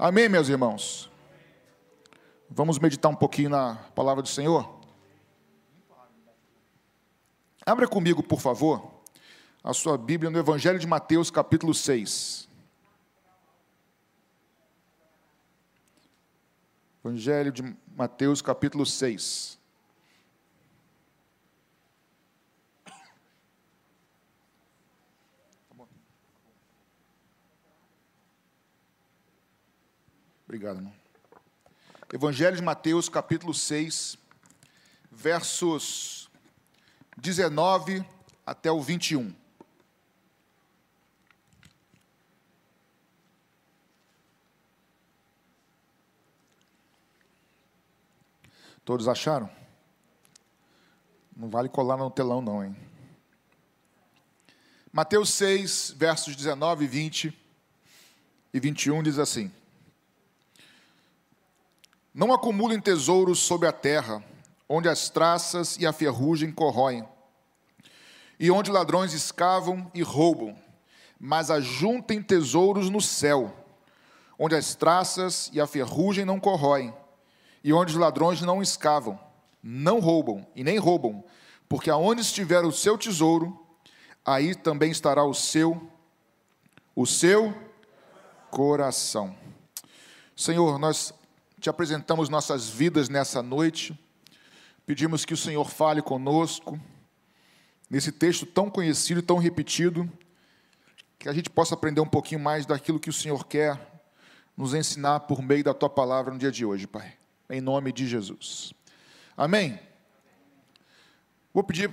Amém, meus irmãos? Vamos meditar um pouquinho na palavra do Senhor? Abra comigo, por favor, a sua Bíblia no Evangelho de Mateus, capítulo 6. Evangelho de Mateus, capítulo 6. Obrigado, irmão. Evangelho de Mateus, capítulo 6, versos 19 até o 21. Todos acharam? Não vale colar no telão, não, hein? Mateus 6, versos 19, 20 e 21 diz assim: Não acumulem tesouros sobre a terra, onde as traças e a ferrugem corroem, e onde ladrões escavam e roubam, mas ajuntem tesouros no céu, onde as traças e a ferrugem não corroem e onde os ladrões não escavam, não roubam e nem roubam, porque aonde estiver o seu tesouro, aí também estará o seu o seu coração. Senhor, nós te apresentamos nossas vidas nessa noite. Pedimos que o Senhor fale conosco nesse texto tão conhecido e tão repetido, que a gente possa aprender um pouquinho mais daquilo que o Senhor quer nos ensinar por meio da tua palavra no dia de hoje, Pai em nome de Jesus. Amém? Vou pedir,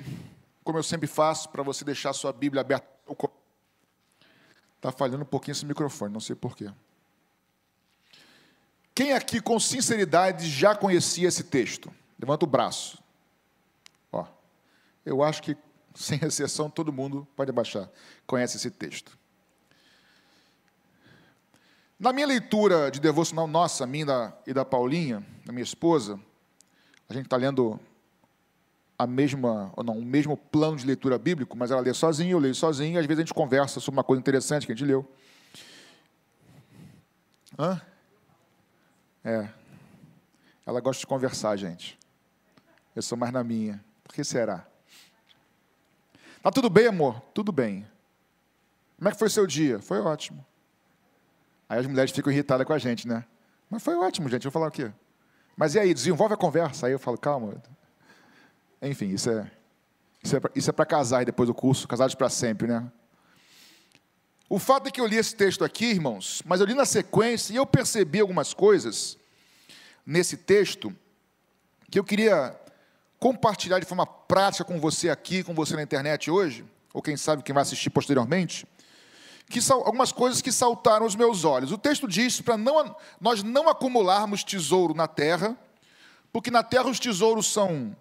como eu sempre faço, para você deixar sua Bíblia aberta. Está falhando um pouquinho esse microfone, não sei porquê. Quem aqui, com sinceridade, já conhecia esse texto? Levanta o braço. Ó, eu acho que, sem exceção, todo mundo pode abaixar, conhece esse texto. Na minha leitura de devocional nossa, minha e da Paulinha, da minha esposa, a gente está lendo a mesma, ou não, o mesmo plano de leitura bíblico, mas ela lê sozinha, eu leio sozinho, e às vezes a gente conversa sobre uma coisa interessante que a gente leu. Hã? É. Ela gosta de conversar, gente. Eu sou mais na minha. Por que será? Tá tudo bem, amor? Tudo bem. Como é que foi seu dia? Foi ótimo. Aí as mulheres ficam irritadas com a gente, né? Mas foi ótimo, gente. Eu vou falar o quê? Mas e aí, desenvolve a conversa. Aí eu falo, calma. Enfim, isso é, isso é para é casar depois do curso, casados para sempre, né? O fato é que eu li esse texto aqui, irmãos, mas eu li na sequência e eu percebi algumas coisas nesse texto que eu queria compartilhar de forma prática com você aqui, com você na internet hoje, ou quem sabe quem vai assistir posteriormente que algumas coisas que saltaram aos meus olhos. O texto diz para não, nós não acumularmos tesouro na terra, porque na terra os tesouros são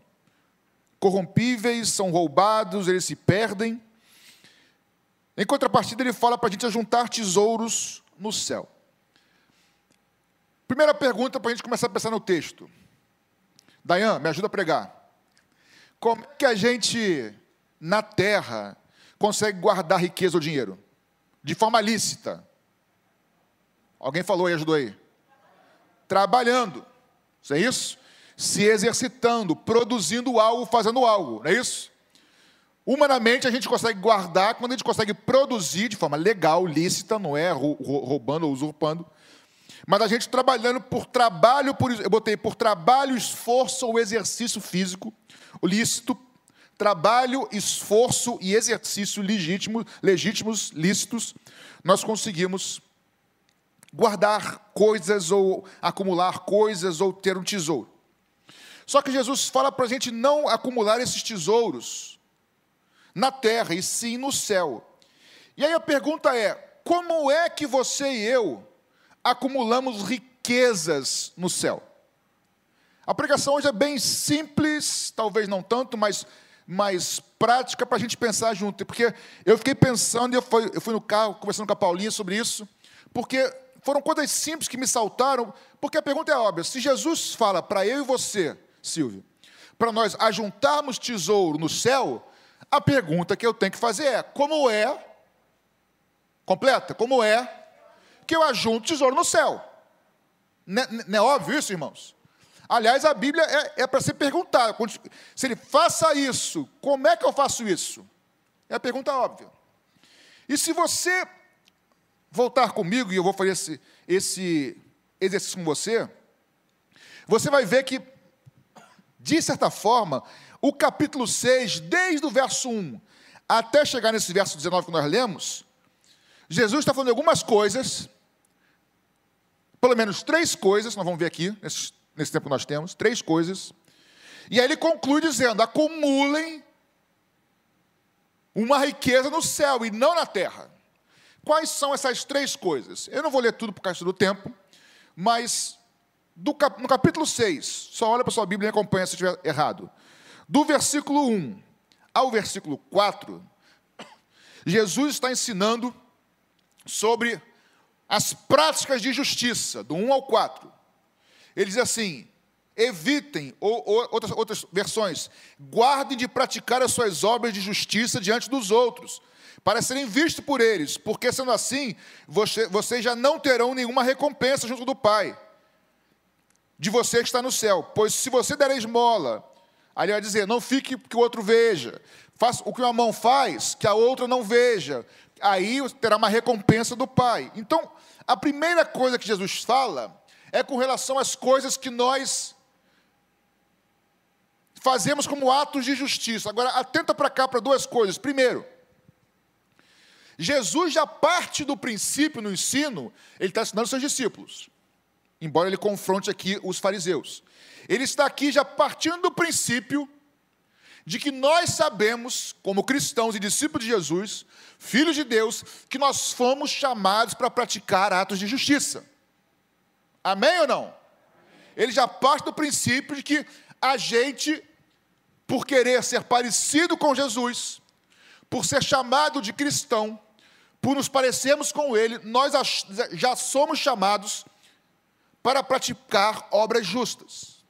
corrompíveis, são roubados, eles se perdem. Em contrapartida, ele fala para a gente juntar tesouros no céu. Primeira pergunta para a gente começar a pensar no texto. Dayan, me ajuda a pregar. Como é que a gente, na terra, consegue guardar riqueza ou dinheiro? de forma lícita. Alguém falou e ajudou aí? Trabalhando. Isso é isso? Se exercitando, produzindo algo, fazendo algo, não é isso? Humanamente a gente consegue guardar quando a gente consegue produzir de forma legal, lícita, não é roubando ou usurpando. Mas a gente trabalhando por trabalho, por, eu botei por trabalho, esforço ou exercício físico, lícito, trabalho, esforço e exercício legítimo, legítimos, lícitos, nós conseguimos guardar coisas ou acumular coisas ou ter um tesouro. Só que Jesus fala para a gente não acumular esses tesouros na terra, e sim no céu. E aí a pergunta é: como é que você e eu acumulamos riquezas no céu? A pregação hoje é bem simples, talvez não tanto, mas mais prática para a gente pensar junto. Porque eu fiquei pensando, eu fui, eu fui no carro conversando com a Paulinha sobre isso, porque foram coisas simples que me saltaram, porque a pergunta é óbvia: se Jesus fala para eu e você, Silvio, para nós ajuntarmos tesouro no céu, a pergunta que eu tenho que fazer é: como é, completa, como é que eu ajunto tesouro no céu? Não é, não é óbvio isso, irmãos? Aliás, a Bíblia é, é para ser perguntada. Se ele faça isso, como é que eu faço isso? É a pergunta óbvia. E se você voltar comigo, e eu vou fazer esse, esse exercício com você, você vai ver que, de certa forma, o capítulo 6, desde o verso 1 até chegar nesse verso 19 que nós lemos, Jesus está falando algumas coisas, pelo menos três coisas, nós vamos ver aqui, nesse, nesse tempo que nós temos, três coisas, e aí ele conclui dizendo: acumulem uma riqueza no céu e não na terra. Quais são essas três coisas? Eu não vou ler tudo por causa do tempo, mas cap, no capítulo 6, só olha para sua Bíblia e acompanha se estiver errado. Do versículo 1 ao versículo 4, Jesus está ensinando sobre as práticas de justiça, do 1 ao 4. Ele diz assim: evitem, ou, ou, outras, outras versões, guardem de praticar as suas obras de justiça diante dos outros, para serem vistos por eles, porque sendo assim, você, vocês já não terão nenhuma recompensa junto do Pai, de você que está no céu. Pois se você der esmola, ali vai dizer, não fique que o outro veja, faça o que uma mão faz, que a outra não veja, aí terá uma recompensa do Pai. Então, a primeira coisa que Jesus fala é com relação às coisas que nós fazemos como atos de justiça. Agora, atenta para cá para duas coisas. Primeiro, Jesus já parte do princípio no ensino, ele está ensinando seus discípulos, embora ele confronte aqui os fariseus. Ele está aqui já partindo do princípio de que nós sabemos, como cristãos e discípulos de Jesus, filhos de Deus, que nós fomos chamados para praticar atos de justiça. Amém ou não? Ele já parte do princípio de que a gente, por querer ser parecido com Jesus, por ser chamado de cristão, por nos parecermos com Ele, nós já somos chamados para praticar obras justas,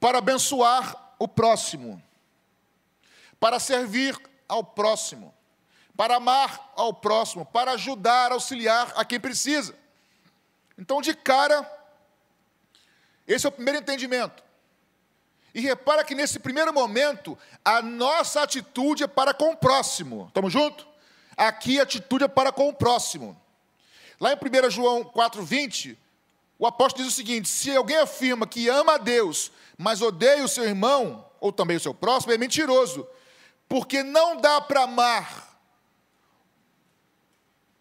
para abençoar o próximo, para servir ao próximo, para amar ao próximo, para ajudar, auxiliar a quem precisa. Então, de cara, esse é o primeiro entendimento. E repara que nesse primeiro momento, a nossa atitude é para com o próximo. Estamos juntos? Aqui a atitude é para com o próximo. Lá em 1 João 4,20, o apóstolo diz o seguinte: se alguém afirma que ama a Deus, mas odeia o seu irmão, ou também o seu próximo, é mentiroso. Porque não dá para amar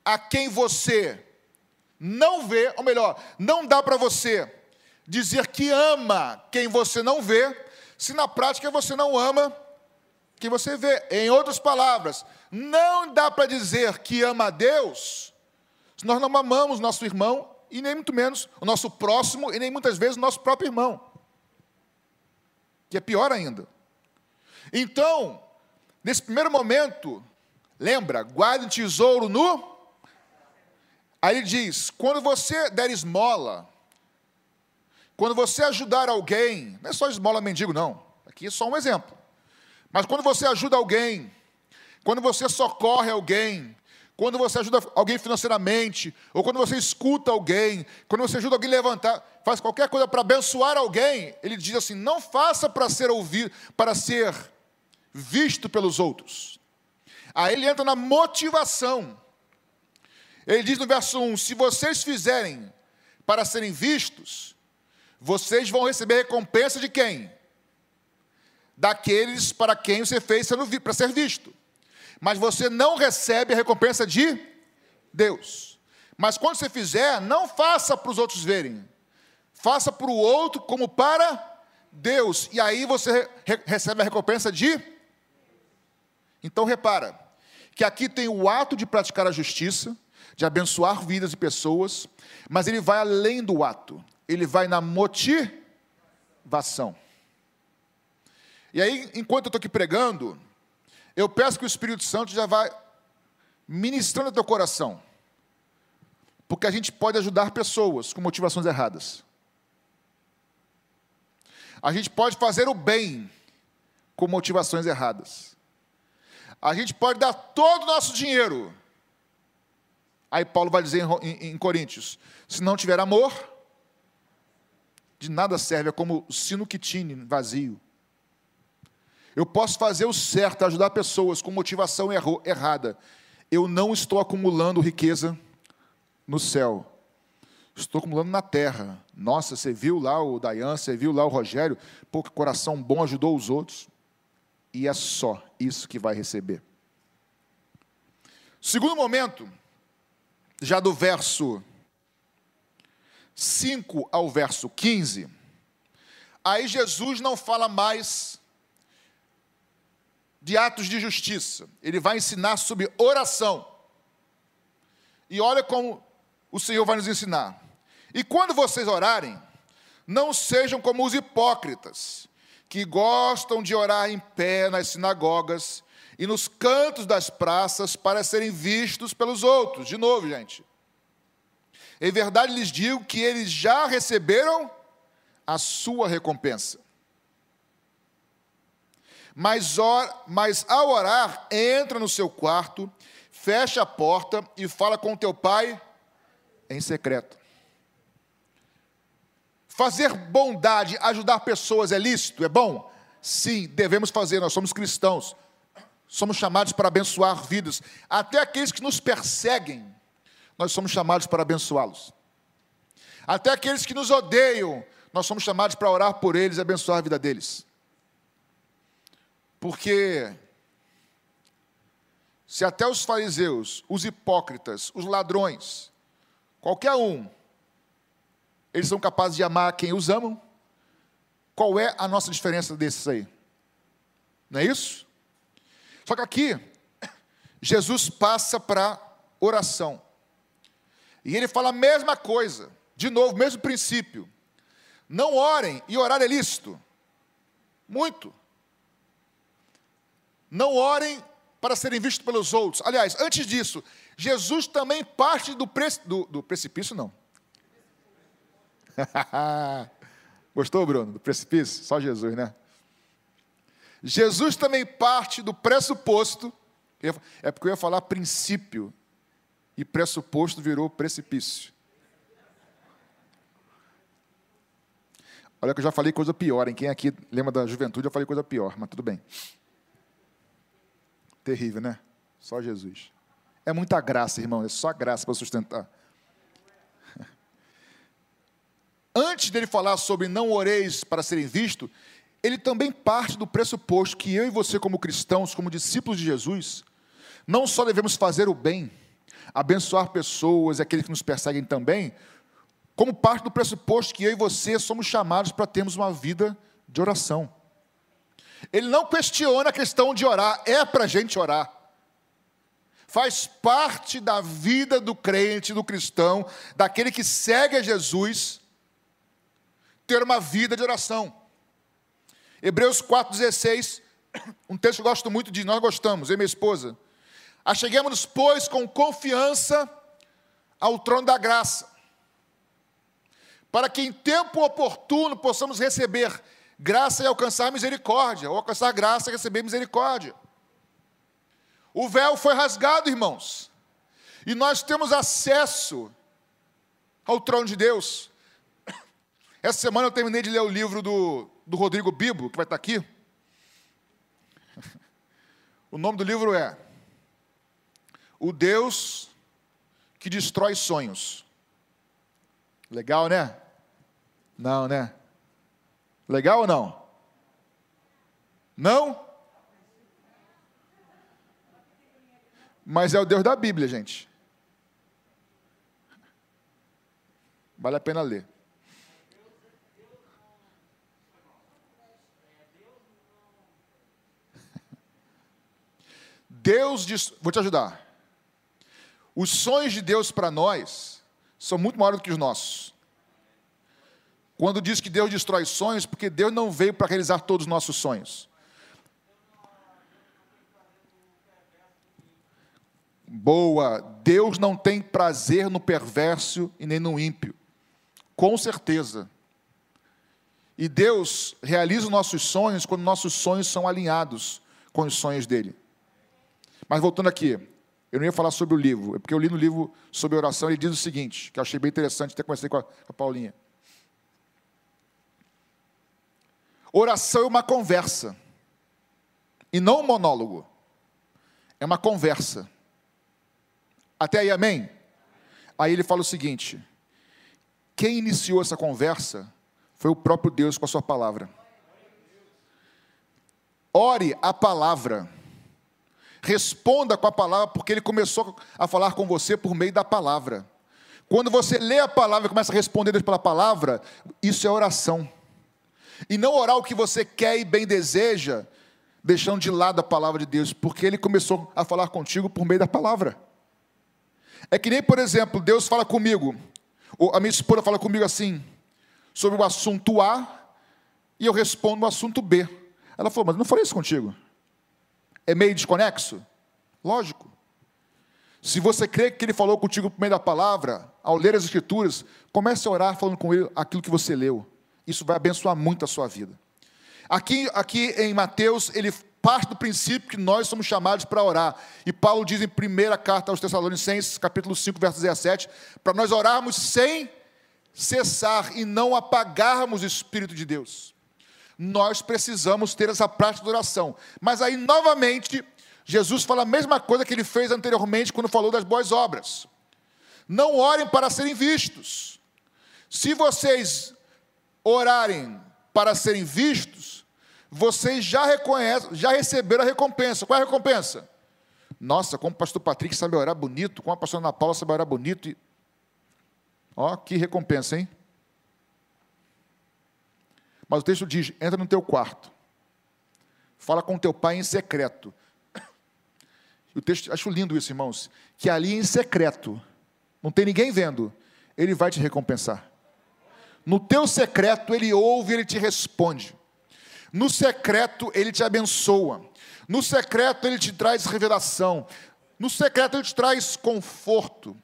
a quem você não vê, ou melhor, não dá para você dizer que ama quem você não vê, se na prática você não ama quem você vê. Em outras palavras, não dá para dizer que ama a Deus se nós não amamos nosso irmão e nem muito menos o nosso próximo e nem muitas vezes o nosso próprio irmão. Que é pior ainda. Então, nesse primeiro momento, lembra, guarde um tesouro no. Aí ele diz: quando você der esmola, quando você ajudar alguém, não é só esmola mendigo, não. Aqui é só um exemplo. Mas quando você ajuda alguém, quando você socorre alguém, quando você ajuda alguém financeiramente, ou quando você escuta alguém, quando você ajuda alguém a levantar, faz qualquer coisa para abençoar alguém, ele diz assim: não faça para ser ouvido, para ser visto pelos outros. Aí ele entra na motivação. Ele diz no verso 1: se vocês fizerem para serem vistos, vocês vão receber recompensa de quem? Daqueles para quem você fez para ser visto mas você não recebe a recompensa de Deus. Mas quando você fizer, não faça para os outros verem, faça para o outro como para Deus, e aí você recebe a recompensa de. Então repara, que aqui tem o ato de praticar a justiça, de abençoar vidas e pessoas, mas ele vai além do ato, ele vai na motivação. E aí, enquanto eu estou aqui pregando, eu peço que o Espírito Santo já vá ministrando o teu coração. Porque a gente pode ajudar pessoas com motivações erradas. A gente pode fazer o bem com motivações erradas. A gente pode dar todo o nosso dinheiro. Aí Paulo vai dizer em, Coríntios: se não tiver amor, de nada serve, é como sino que tine vazio. Eu posso fazer o certo, ajudar pessoas com motivação errada. Eu não estou acumulando riqueza no céu. Estou acumulando na terra. Nossa, você viu lá o Dayan, você viu lá o Rogério, pô, que coração bom, ajudou os outros. E é só isso que vai receber. Segundo momento, já do verso 5 ao verso 15, aí Jesus não fala mais de atos de justiça, ele vai ensinar sobre oração. E olha como o Senhor vai nos ensinar. E quando vocês orarem, não sejam como os hipócritas, que gostam de orar em pé nas sinagogas e nos cantos das praças para serem vistos pelos outros. De novo, gente. Em verdade lhes digo que eles já receberam a sua recompensa. Mas, or, mas ao orar, entra no seu quarto, fecha a porta e fala com teu pai em secreto. Fazer bondade, ajudar pessoas é lícito, é bom? Sim, devemos fazer, nós somos cristãos. Somos chamados para abençoar vidas. Até aqueles que nos perseguem, nós somos chamados para abençoá-los. Até aqueles que nos odeiam, nós somos chamados para orar por eles e abençoar a vida deles. Porque se até os fariseus, os hipócritas, os ladrões, qualquer um, eles são capazes de amar quem os amam, qual é a nossa diferença desses aí? Não é isso? Só que aqui, Jesus passa para oração. E ele fala a mesma coisa, de novo, mesmo princípio. Não orem, e orar é lícito. Muito. Não orem para serem vistos pelos outros. Aliás, antes disso, Jesus também parte do, pre... do, do precipício, não. Gostou, Bruno? Do precipício? Só Jesus, né? Jesus também parte do pressuposto, é porque eu ia falar princípio, e pressuposto virou precipício. Olha que eu já falei coisa pior, em quem aqui lembra da juventude, eu falei coisa pior, mas tudo bem. Terrível, né? Só Jesus. É muita graça, irmão, é só graça para sustentar. Antes dele falar sobre não oreis para serem vistos, ele também parte do pressuposto que eu e você, como cristãos, como discípulos de Jesus, não só devemos fazer o bem, abençoar pessoas e aqueles que nos perseguem também, como parte do pressuposto que eu e você somos chamados para termos uma vida de oração. Ele não questiona a questão de orar, é para a gente orar. Faz parte da vida do crente, do cristão, daquele que segue a Jesus, ter uma vida de oração. Hebreus 4,16, um texto que eu gosto muito de, nós gostamos, eu e minha esposa. Acheguemos-nos, pois, com confiança ao trono da graça, para que em tempo oportuno possamos receber graça e alcançar misericórdia, ou alcançar graça e receber misericórdia. O véu foi rasgado, irmãos, e nós temos acesso ao trono de Deus. Essa semana eu terminei de ler o livro do, do Rodrigo Bibo, que vai estar aqui. O nome do livro é O Deus que Destrói Sonhos. Legal, né? Não, né? Legal ou não? Não? Mas é o Deus da Bíblia, gente. Vale a pena ler. Deus diz, vou te ajudar. Os sonhos de Deus para nós são muito maiores do que os nossos. Quando diz que Deus destrói sonhos, porque Deus não veio para realizar todos os nossos sonhos. Boa, Deus não tem prazer no perverso e nem no ímpio. Com certeza. E Deus realiza os nossos sonhos quando nossos sonhos são alinhados com os sonhos dele. Mas voltando aqui, eu não ia falar sobre o livro, é porque eu li no livro sobre oração, ele diz o seguinte, que eu achei bem interessante, até a, com a Paulinha. Oração é uma conversa, e não um monólogo, é uma conversa. Até aí, amém? Aí ele fala o seguinte: quem iniciou essa conversa foi o próprio Deus com a sua palavra. Ore a palavra. Responda com a palavra, porque ele começou a falar com você por meio da palavra. Quando você lê a palavra e começa a responder Deus pela palavra, isso é oração. E não orar o que você quer e bem deseja, deixando de lado a palavra de Deus, porque ele começou a falar contigo por meio da palavra. É que nem, por exemplo, Deus fala comigo, ou a minha esposa fala comigo assim, sobre o assunto A, e eu respondo o assunto B. Ela falou, mas não falei isso contigo. É meio desconexo? Lógico. Se você crê que ele falou contigo por meio da palavra, ao ler as escrituras, comece a orar falando com ele aquilo que você leu. Isso vai abençoar muito a sua vida. Aqui, aqui em Mateus, ele parte do princípio que nós somos chamados para orar. E Paulo diz em primeira carta aos Tessalonicenses, capítulo 5, verso 17, para nós orarmos sem cessar e não apagarmos o Espírito de Deus nós precisamos ter essa prática de oração. Mas aí, novamente, Jesus fala a mesma coisa que ele fez anteriormente quando falou das boas obras. Não orem para serem vistos. Se vocês orarem para serem vistos, vocês já reconhecem, já receberam a recompensa. Qual é a recompensa? Nossa, como o pastor Patrick sabe orar bonito, como a pastora Ana Paula sabe orar bonito. Ó, que recompensa, hein? Mas o texto diz: entra no teu quarto, fala com teu pai em secreto. O texto, acho lindo isso, irmãos, que ali em secreto, não tem ninguém vendo, ele vai te recompensar. No teu secreto, ele ouve, ele te responde. No secreto, ele te abençoa. No secreto, ele te traz revelação. No secreto, ele te traz conforto.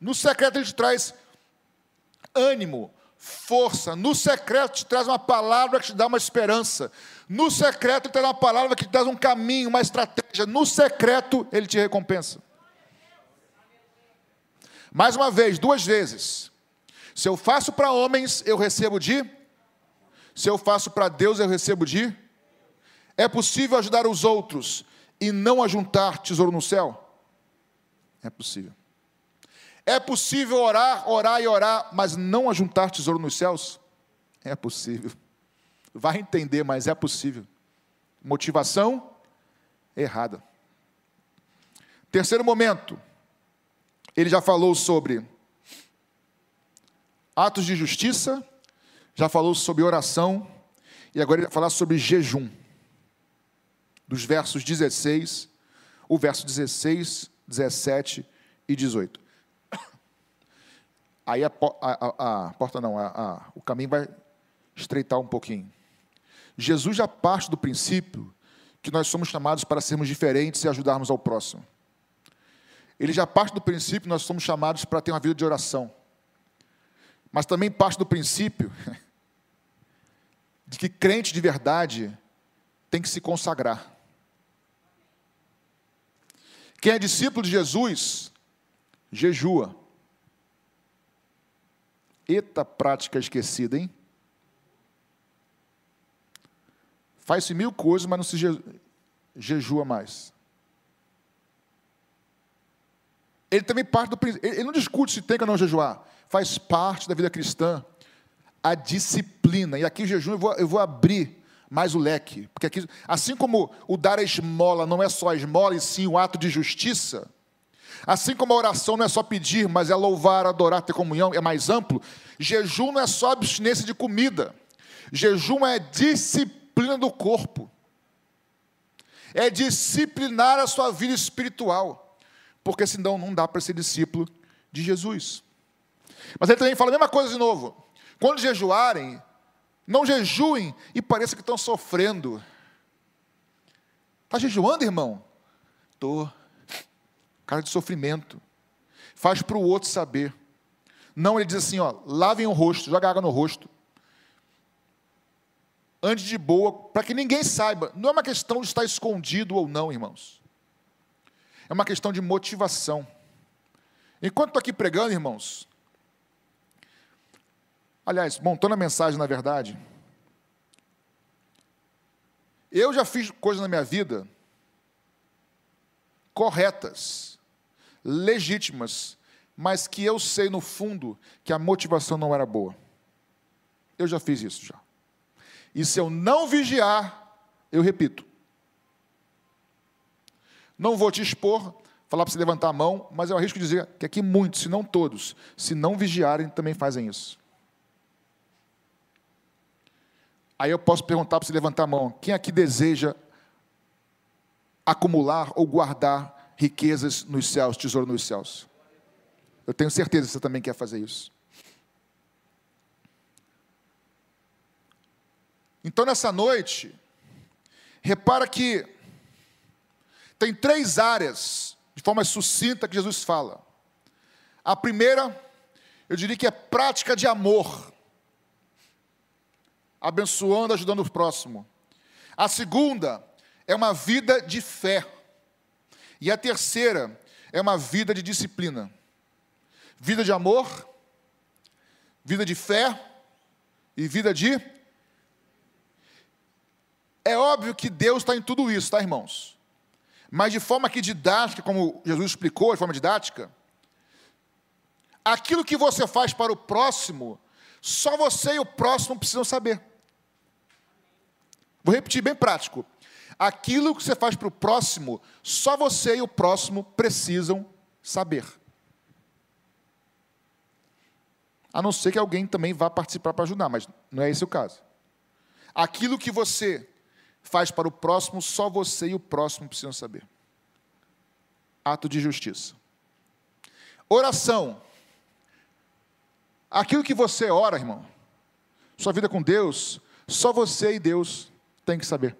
No secreto, ele te traz ânimo força. No secreto te traz uma palavra que te dá uma esperança. No secreto te traz uma palavra que te dá um caminho, uma estratégia. No secreto ele te recompensa. Mais uma vez, duas vezes. Se eu faço para homens, eu recebo de. Se eu faço para Deus, eu recebo de. É possível ajudar os outros e não ajuntar tesouro no céu? É possível. É possível orar, orar e orar, mas não ajuntar tesouro nos céus? É possível. Vai entender, mas é possível. Motivação errada. Terceiro momento, ele já falou sobre atos de justiça, já falou sobre oração, e agora ele vai falar sobre jejum. Dos versos 16, o verso 16, 17 e 18. Aí a, a, a porta não, a, o caminho vai estreitar um pouquinho. Jesus já parte do princípio que nós somos chamados para sermos diferentes e ajudarmos ao próximo. Ele já parte do princípio que nós somos chamados para ter uma vida de oração. Mas também parte do princípio de que crente de verdade tem que se consagrar. Quem é discípulo de Jesus, jejua. Eita prática esquecida, hein? Faz-se mil coisas, mas não se je, jejua mais. Ele também parte do Ele não discute se tem ou não jejuar. Faz parte da vida cristã a disciplina. E aqui jejum eu vou, eu vou abrir mais o leque. Porque aqui, assim como o dar a esmola não é só a esmola, e sim o ato de justiça, Assim como a oração não é só pedir, mas é louvar, adorar, ter comunhão, é mais amplo. Jejum não é só abstinência de comida. Jejum é disciplina do corpo. É disciplinar a sua vida espiritual. Porque senão não dá para ser discípulo de Jesus. Mas ele também fala a mesma coisa de novo. Quando jejuarem, não jejuem e pareça que estão sofrendo. Está jejuando, irmão? Estou cara de sofrimento. Faz para o outro saber. Não, ele diz assim: ó, lavem o rosto, joga água no rosto. Ande de boa, para que ninguém saiba. Não é uma questão de estar escondido ou não, irmãos. É uma questão de motivação. Enquanto estou aqui pregando, irmãos, aliás, montando a mensagem, na verdade, Eu já fiz coisas na minha vida corretas, legítimas, mas que eu sei no fundo que a motivação não era boa. Eu já fiz isso já. E se eu não vigiar, eu repito. Não vou te expor, falar para você levantar a mão, mas eu arrisco dizer que aqui muitos, se não todos, se não vigiarem, também fazem isso. Aí eu posso perguntar para você levantar a mão: quem aqui deseja acumular ou guardar riquezas nos céus, tesouro nos céus? Eu tenho certeza que você também quer fazer isso. Então, nessa noite, repara que tem três áreas, de forma sucinta, que Jesus fala. A primeira, eu diria que é prática de amor, abençoando, ajudando o próximo. A segunda é uma vida de fé. E a terceira é uma vida de disciplina. Vida de amor, vida de fé e vida de é óbvio que Deus está em tudo isso, tá, irmãos? Mas de forma que didática, como Jesus explicou, de forma didática, aquilo que você faz para o próximo, só você e o próximo precisam saber. Vou repetir bem prático. Aquilo que você faz para o próximo, só você e o próximo precisam saber. A não ser que alguém também vá participar para ajudar, mas não é esse o caso. Aquilo que você faz para o próximo, só você e o próximo precisam saber. Ato de justiça. Oração. Aquilo que você ora, irmão, sua vida com Deus, só você e Deus tem que saber.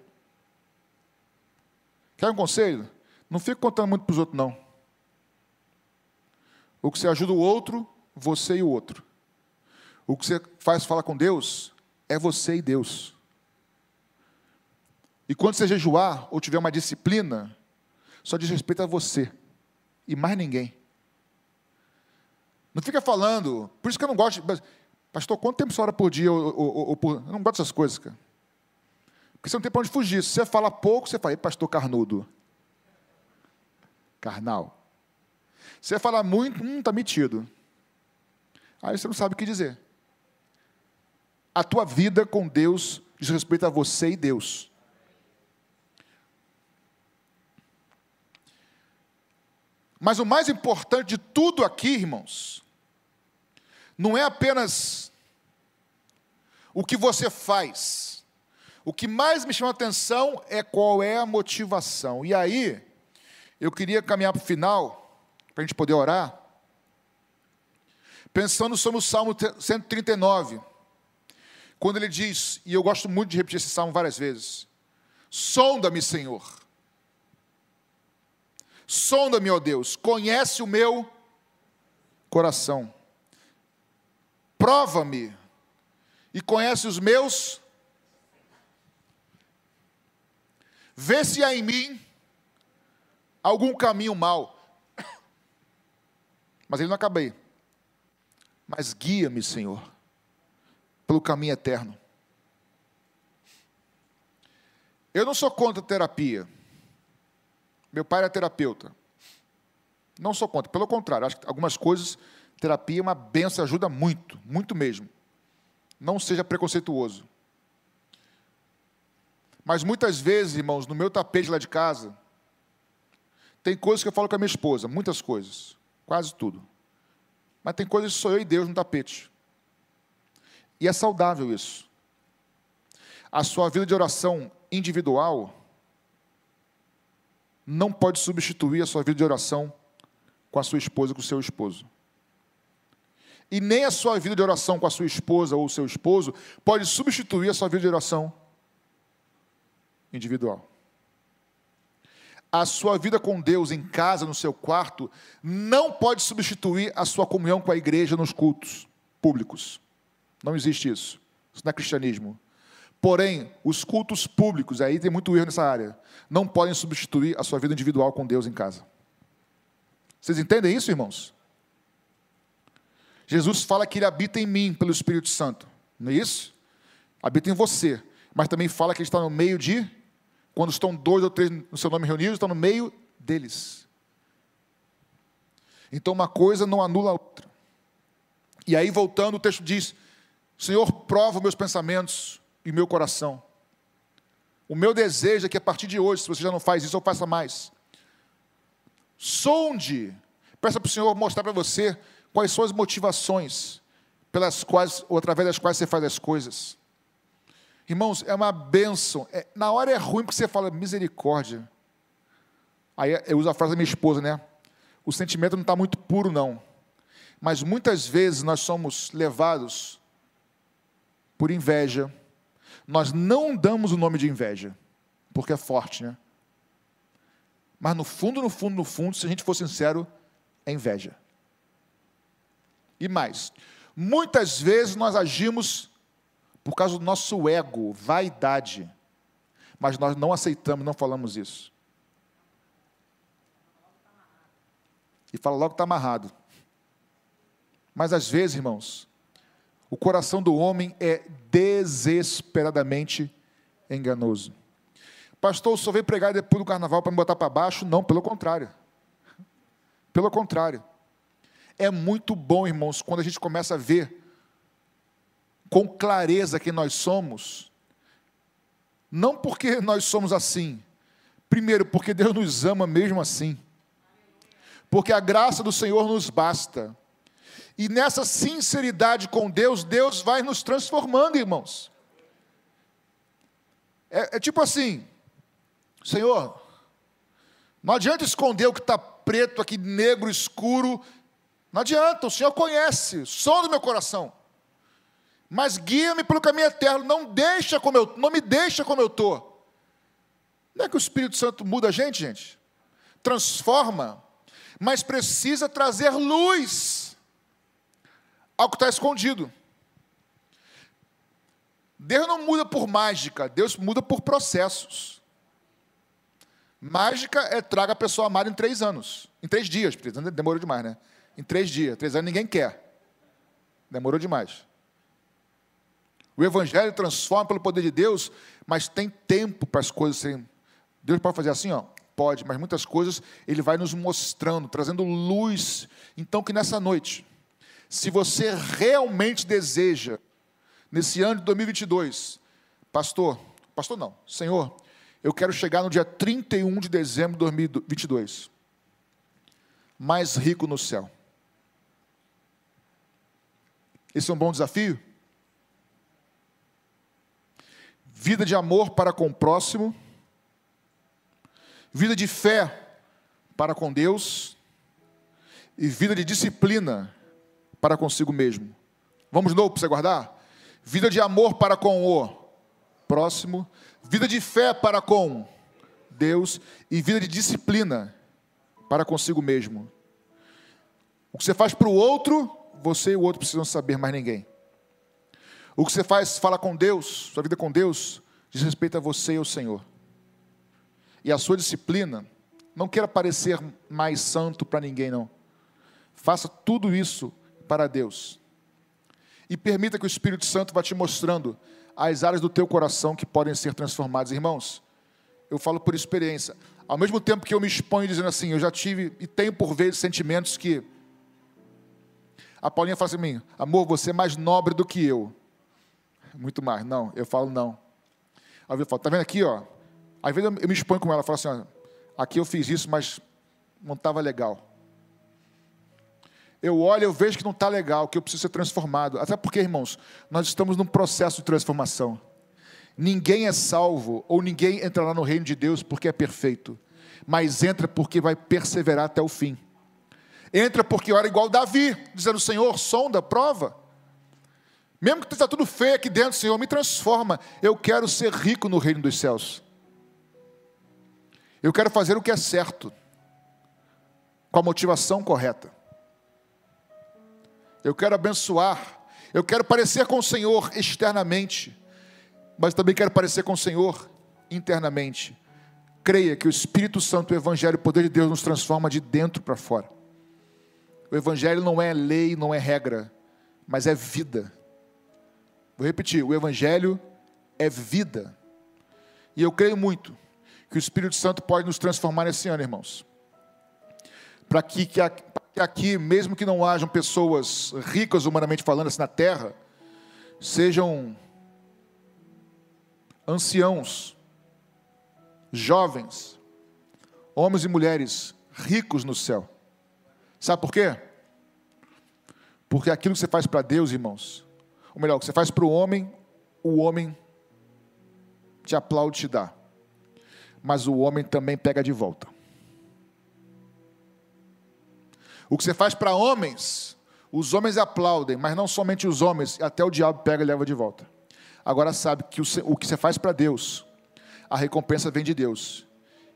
Quer um conselho? Não fique contando muito para os outros, não. O que você ajuda o outro, você e o outro. O que você faz falar com Deus, é você e Deus. E quando você jejuar ou tiver uma disciplina, só diz respeito a você e mais ninguém. Não fica falando, por isso que eu não gosto. Pastor, quanto tempo você ora por dia? Ou, ou, ou por, eu não gosto dessas coisas, cara. Porque você não tem para onde fugir. Se você fala pouco, você fala, pastor carnudo. Carnal. Se você fala muito, hum, está metido. Aí você não sabe o que dizer. A tua vida com Deus diz respeito a você e Deus. Mas o mais importante de tudo aqui, irmãos, não é apenas o que você faz. O que mais me chama a atenção é qual é a motivação. E aí, eu queria caminhar para o final, para a gente poder orar, pensando sobre o Salmo 139, quando ele diz, e eu gosto muito de repetir esse salmo várias vezes: Sonda-me, Senhor Sonda-me, ó Deus, conhece o meu coração. Prova-me e conhece os meus. Vê se há em mim algum caminho mau. Mas ele não acabei. Mas guia-me, Senhor, pelo caminho eterno. Eu não sou contra terapia. Meu pai era terapeuta. Não sou contra, pelo contrário, acho que algumas coisas, terapia é uma benção, ajuda muito, muito mesmo. Não seja preconceituoso. Mas muitas vezes, irmãos, no meu tapete lá de casa, tem coisas que eu falo com a minha esposa, muitas coisas, quase tudo. Mas tem coisas que sou eu e Deus no tapete. E é saudável isso. A sua vida de oração individual não pode substituir a sua vida de oração com a sua esposa, com o seu esposo. E nem a sua vida de oração com a sua esposa ou o seu esposo pode substituir a sua vida de oração individual. A sua vida com Deus em casa, no seu quarto, não pode substituir a sua comunhão com a igreja nos cultos públicos. Não existe isso. Isso não é cristianismo. Porém, os cultos públicos, aí tem muito erro nessa área, não podem substituir a sua vida individual com Deus em casa. Vocês entendem isso, irmãos? Jesus fala que ele habita em mim pelo Espírito Santo, não é isso? Habita em você, mas também fala que ele está no meio de Quando estão dois ou três no seu nome reunidos, estão no meio deles. Então uma coisa não anula a outra. E aí, voltando, o texto diz: Senhor, prova meus pensamentos e meu coração. O meu desejo é que a partir de hoje, se você já não faz isso, eu faça mais. Sonde, peça para o Senhor mostrar para você quais são as motivações pelas quais, ou através das quais você faz as coisas. Irmãos, é uma bênção. É, na hora é ruim porque você fala misericórdia. Aí eu uso a frase da minha esposa, né? O sentimento não está muito puro, não. Mas muitas vezes nós somos levados por inveja. Nós não damos o nome de inveja, porque é forte, né? Mas no fundo, no fundo, no fundo, se a gente for sincero, é inveja. E mais, muitas vezes nós agimos por causa do nosso ego, vaidade, mas nós não aceitamos, não falamos isso. E fala logo que está amarrado. Mas às vezes, irmãos, o coração do homem é desesperadamente enganoso. Pastor, só veio pregar depois do carnaval para me botar para baixo? Não, pelo contrário. Pelo contrário. É muito bom, irmãos, quando a gente começa a ver com clareza quem nós somos. Não porque nós somos assim. Primeiro, porque Deus nos ama mesmo assim. Porque a graça do Senhor nos basta. E nessa sinceridade com Deus, Deus vai nos transformando, irmãos. É, é tipo assim, Senhor, não adianta esconder o que está preto aqui, negro, escuro. Não adianta, o Senhor conhece, som do meu coração. Mas guia-me pelo caminho eterno, não deixa como eu, não me deixa como eu estou. Não é que o Espírito Santo muda a gente, gente? Transforma, mas precisa trazer luz ao que está escondido. Deus não muda por mágica, Deus muda por processos. Mágica é traga a pessoa amada em três anos, em três dias, demorou demais, né? Em três dias, três anos ninguém quer, demorou demais. O Evangelho transforma pelo poder de Deus, mas tem tempo para as coisas serem. Deus pode fazer assim, ó, pode, mas muitas coisas Ele vai nos mostrando, trazendo luz. Então, que nessa noite, se você realmente deseja, nesse ano de 2022, pastor, pastor não, Senhor, eu quero chegar no dia 31 de dezembro de 2022, mais rico no céu. Esse é um bom desafio? Vida de amor para com o próximo, vida de fé para com Deus e vida de disciplina para consigo mesmo. Vamos de novo para você guardar? Vida de amor para com o próximo, vida de fé para com Deus e vida de disciplina para consigo mesmo. O que você faz para o outro, você e o outro precisam saber mais ninguém. O que você faz, fala com Deus, sua vida com Deus, diz respeito a você e ao Senhor. E a sua disciplina, não queira parecer mais santo para ninguém, não. Faça tudo isso para Deus. E permita que o Espírito Santo vá te mostrando as áreas do teu coração que podem ser transformadas. Irmãos, eu falo por experiência. Ao mesmo tempo que eu me exponho dizendo assim, eu já tive e tenho por vezes sentimentos que. A Paulinha fala assim mim, amor, você é mais nobre do que eu. Muito mais. Não, eu falo não. Aí eu falo, tá vendo aqui, ó? Às vezes eu me exponho com ela, falo assim, ó, aqui eu fiz isso, mas não estava legal eu olho, eu vejo que não está legal, que eu preciso ser transformado. Até porque, irmãos, nós estamos num processo de transformação. Ninguém é salvo ou ninguém entrará no reino de Deus porque é perfeito, mas entra porque vai perseverar até o fim. Entra porque ora igual Davi, dizendo: Senhor, sonda, prova. Mesmo que está tudo feio aqui dentro, Senhor, me transforma. Eu quero ser rico no reino dos céus. Eu quero fazer o que é certo, com a motivação correta. Eu quero abençoar. Eu quero parecer com o Senhor externamente, mas também quero parecer com o Senhor internamente. Creia que o Espírito Santo, o Evangelho, o poder de Deus nos transforma de dentro para fora. O Evangelho não é lei, não é regra, mas é vida. Vou repetir: o Evangelho é vida. E eu creio muito que o Espírito Santo pode nos transformar nesse ano, irmãos. Para que, que, aqui, mesmo que não hajam pessoas ricas humanamente falando assim na terra, sejam anciãos, jovens, homens e mulheres ricos no céu. Sabe por quê? Porque aquilo que você faz para Deus, irmãos, ou melhor, o que você faz para o homem, o homem te aplaude e te dá. Mas o homem também pega de volta. O que você faz para homens, os homens aplaudem, mas não somente os homens, até o diabo pega e leva de volta. Agora sabe que o que você faz para Deus, a recompensa vem de Deus.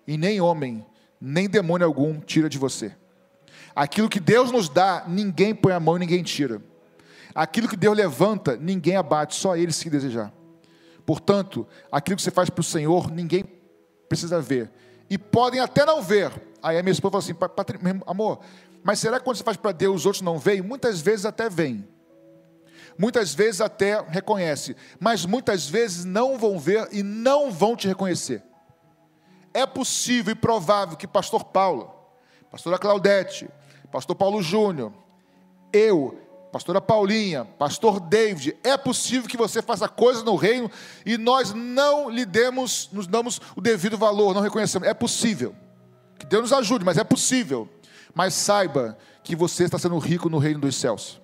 E nem homem, nem demônio algum tira de você. Aquilo que Deus nos dá, ninguém põe a mão ninguém tira. Aquilo que Deus levanta, ninguém abate, só Ele se desejar. Portanto, aquilo que você faz para o Senhor, ninguém precisa ver. E podem até não ver. Aí a minha esposa falou assim: amor, mas será que quando você faz para Deus, os outros não veem? Muitas vezes até vêm. Muitas vezes até reconhece, mas muitas vezes não vão ver e não vão te reconhecer. É possível e provável que pastor Paulo, pastora Claudete, pastor Paulo Júnior, eu, pastora Paulinha, pastor David, é possível que você faça coisas no reino e nós não lhe demos, nos damos o devido valor, não reconhecemos. É possível. Que Deus nos ajude, mas é possível. Mas saiba que você está sendo rico no reino dos céus.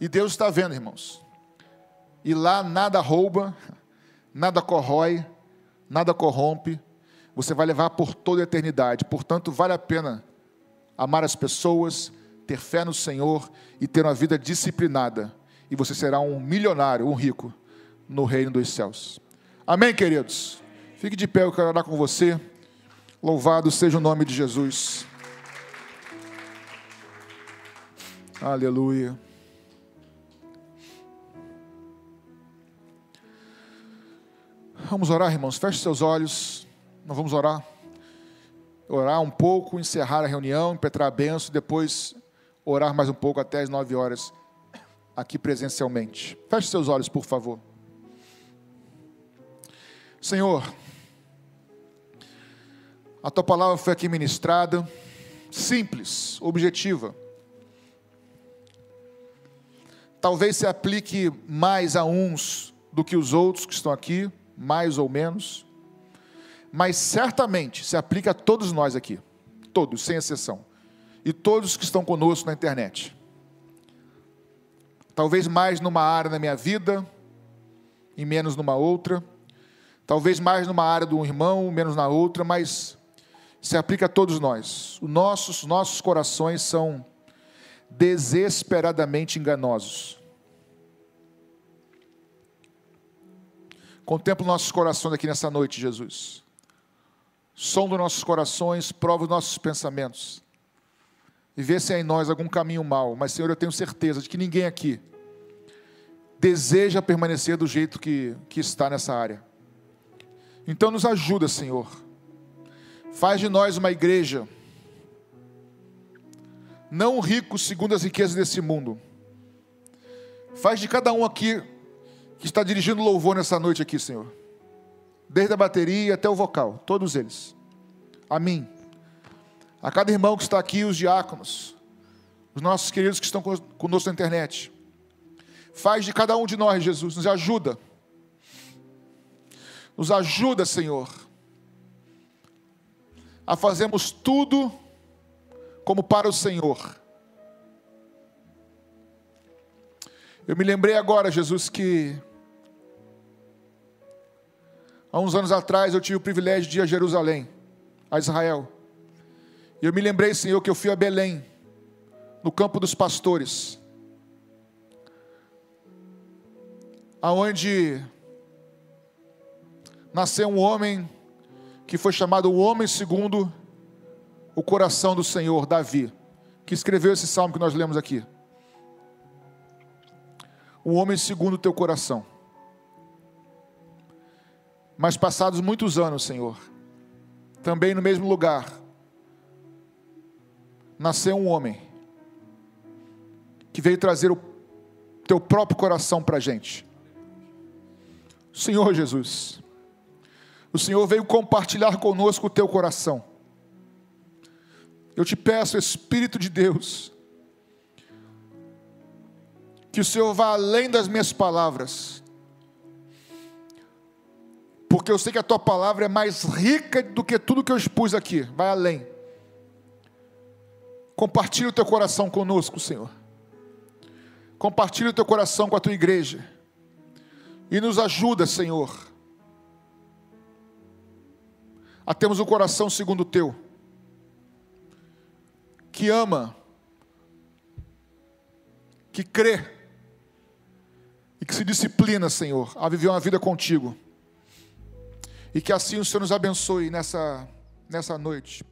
E Deus está vendo, irmãos. E lá nada rouba, nada corrói, nada corrompe. Você vai levar por toda a eternidade. Portanto, vale a pena amar as pessoas, ter fé no Senhor e ter uma vida disciplinada. E você será um milionário, um rico, no reino dos céus. Amém, queridos? Fique de pé, eu quero orar com você. Louvado seja o nome de Jesus. Aleluia. Vamos orar, irmãos. Feche seus olhos. Nós vamos orar. Orar um pouco, encerrar a reunião, impetrar a benção, depois orar mais um pouco até as nove horas aqui presencialmente. Feche seus olhos, por favor. Senhor, a tua palavra foi aqui ministrada, simples, objetiva. Talvez se aplique mais a uns do que os outros que estão aqui, mais ou menos, mas certamente se aplica a todos nós aqui, todos, sem exceção e todos que estão conosco na internet. Talvez mais numa área da minha vida e menos numa outra. Talvez mais numa área de um irmão, menos na outra, mas se aplica a todos nós. Os nossos, nossos corações são desesperadamente enganosos. Contempla nossos corações aqui nessa noite, Jesus. Som dos nossos corações, prova os nossos pensamentos e ver se há em nós algum caminho mal. Mas, Senhor, eu tenho certeza de que ninguém aqui deseja permanecer do jeito que, que está nessa área. Então, nos ajuda, Senhor. Faz de nós uma igreja, não rico segundo as riquezas desse mundo. Faz de cada um aqui que está dirigindo louvor nessa noite aqui, Senhor. Desde a bateria até o vocal, todos eles. Amém a cada irmão que está aqui, os diáconos, os nossos queridos que estão conosco na internet. Faz de cada um de nós, Jesus, nos ajuda. Nos ajuda, Senhor, a fazermos tudo como para o Senhor. Eu me lembrei agora, Jesus, que há uns anos atrás eu tive o privilégio de ir a Jerusalém, a Israel. E eu me lembrei, Senhor, que eu fui a Belém, no campo dos pastores, aonde nasceu um homem que foi chamado o homem segundo o coração do Senhor, Davi, que escreveu esse salmo que nós lemos aqui. O homem segundo o teu coração. Mas passados muitos anos, Senhor, também no mesmo lugar, nasceu um homem que veio trazer o teu próprio coração para a gente. Senhor Jesus, O Senhor veio compartilhar conosco o teu coração. Eu te peço, Espírito de Deus, que o Senhor vá além das minhas palavras, porque eu sei que a tua palavra é mais rica do que tudo que eu expus aqui, vai além. Compartilhe o teu coração conosco, Senhor. Compartilhe o teu coração com a tua igreja. E nos ajuda, Senhor, a termos um coração segundo o teu, que ama, que crê e que se disciplina, Senhor, a viver uma vida contigo. E que assim o Senhor nos abençoe nessa, nessa noite.